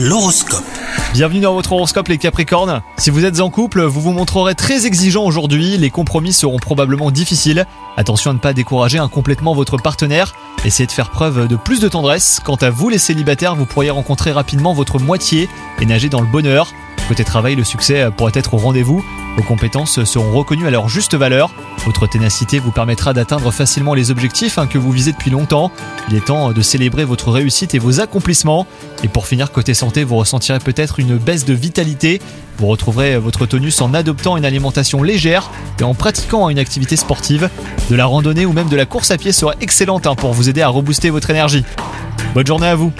L'horoscope. Bienvenue dans votre horoscope les Capricornes. Si vous êtes en couple, vous vous montrerez très exigeant aujourd'hui, les compromis seront probablement difficiles. Attention à ne pas décourager incomplètement votre partenaire, essayez de faire preuve de plus de tendresse. Quant à vous les célibataires, vous pourriez rencontrer rapidement votre moitié et nager dans le bonheur. Côté travail, le succès pourrait être au rendez-vous. Vos compétences seront reconnues à leur juste valeur. Votre ténacité vous permettra d'atteindre facilement les objectifs hein, que vous visez depuis longtemps. Il est temps de célébrer votre réussite et vos accomplissements. Et pour finir, côté santé, vous ressentirez peut-être une baisse de vitalité. Vous retrouverez votre tonus en adoptant une alimentation légère et en pratiquant une activité sportive. De la randonnée ou même de la course à pied sera excellente hein, pour vous aider à rebooster votre énergie. Bonne journée à vous